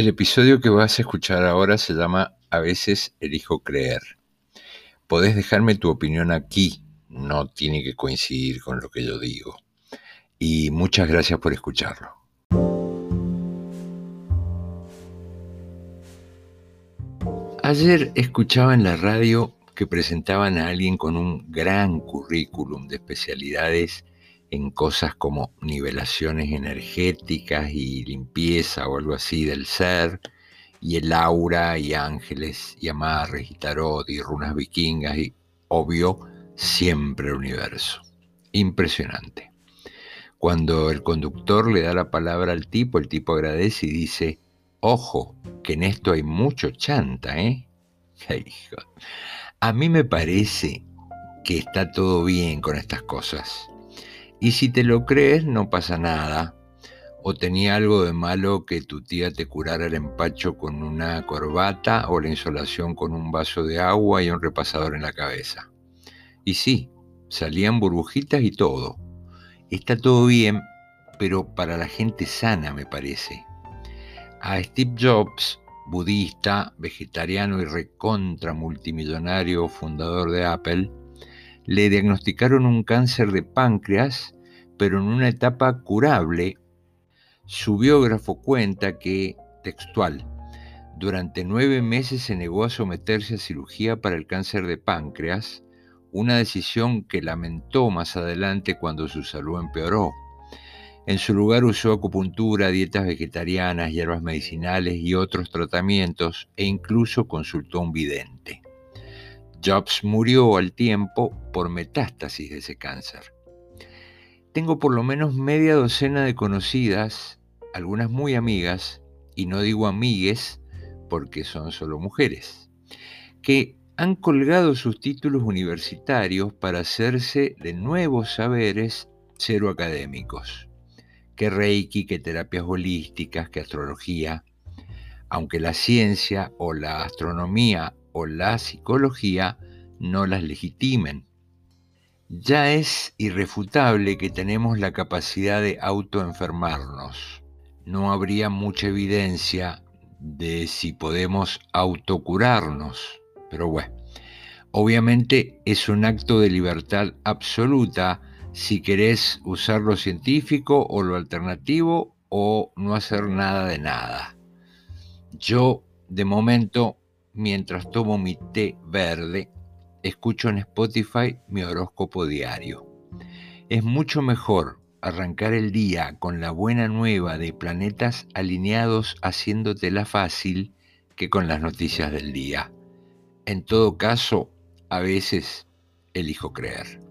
El episodio que vas a escuchar ahora se llama A veces elijo creer. Podés dejarme tu opinión aquí, no tiene que coincidir con lo que yo digo. Y muchas gracias por escucharlo. Ayer escuchaba en la radio que presentaban a alguien con un gran currículum de especialidades en cosas como nivelaciones energéticas y limpieza o algo así del ser, y el aura y ángeles y amarres y tarot y runas vikingas y, obvio, siempre el universo. Impresionante. Cuando el conductor le da la palabra al tipo, el tipo agradece y dice, ojo, que en esto hay mucho chanta, ¿eh? A mí me parece que está todo bien con estas cosas. Y si te lo crees, no pasa nada. O tenía algo de malo que tu tía te curara el empacho con una corbata o la insolación con un vaso de agua y un repasador en la cabeza. Y sí, salían burbujitas y todo. Está todo bien, pero para la gente sana me parece. A Steve Jobs, budista, vegetariano y recontra multimillonario fundador de Apple, le diagnosticaron un cáncer de páncreas, pero en una etapa curable. Su biógrafo cuenta que, textual, durante nueve meses se negó a someterse a cirugía para el cáncer de páncreas, una decisión que lamentó más adelante cuando su salud empeoró. En su lugar usó acupuntura, dietas vegetarianas, hierbas medicinales y otros tratamientos e incluso consultó a un vidente. Jobs murió al tiempo por metástasis de ese cáncer. Tengo por lo menos media docena de conocidas, algunas muy amigas, y no digo amigues porque son solo mujeres, que han colgado sus títulos universitarios para hacerse de nuevos saberes cero académicos, que reiki, que terapias holísticas, que astrología, aunque la ciencia o la astronomía o la psicología no las legitimen. Ya es irrefutable que tenemos la capacidad de autoenfermarnos. No habría mucha evidencia de si podemos autocurarnos, pero bueno, obviamente es un acto de libertad absoluta si querés usar lo científico o lo alternativo o no hacer nada de nada. Yo, de momento, mientras tomo mi té verde, escucho en Spotify mi horóscopo diario. Es mucho mejor arrancar el día con la buena nueva de planetas alineados haciéndotela fácil que con las noticias del día. En todo caso, a veces elijo creer.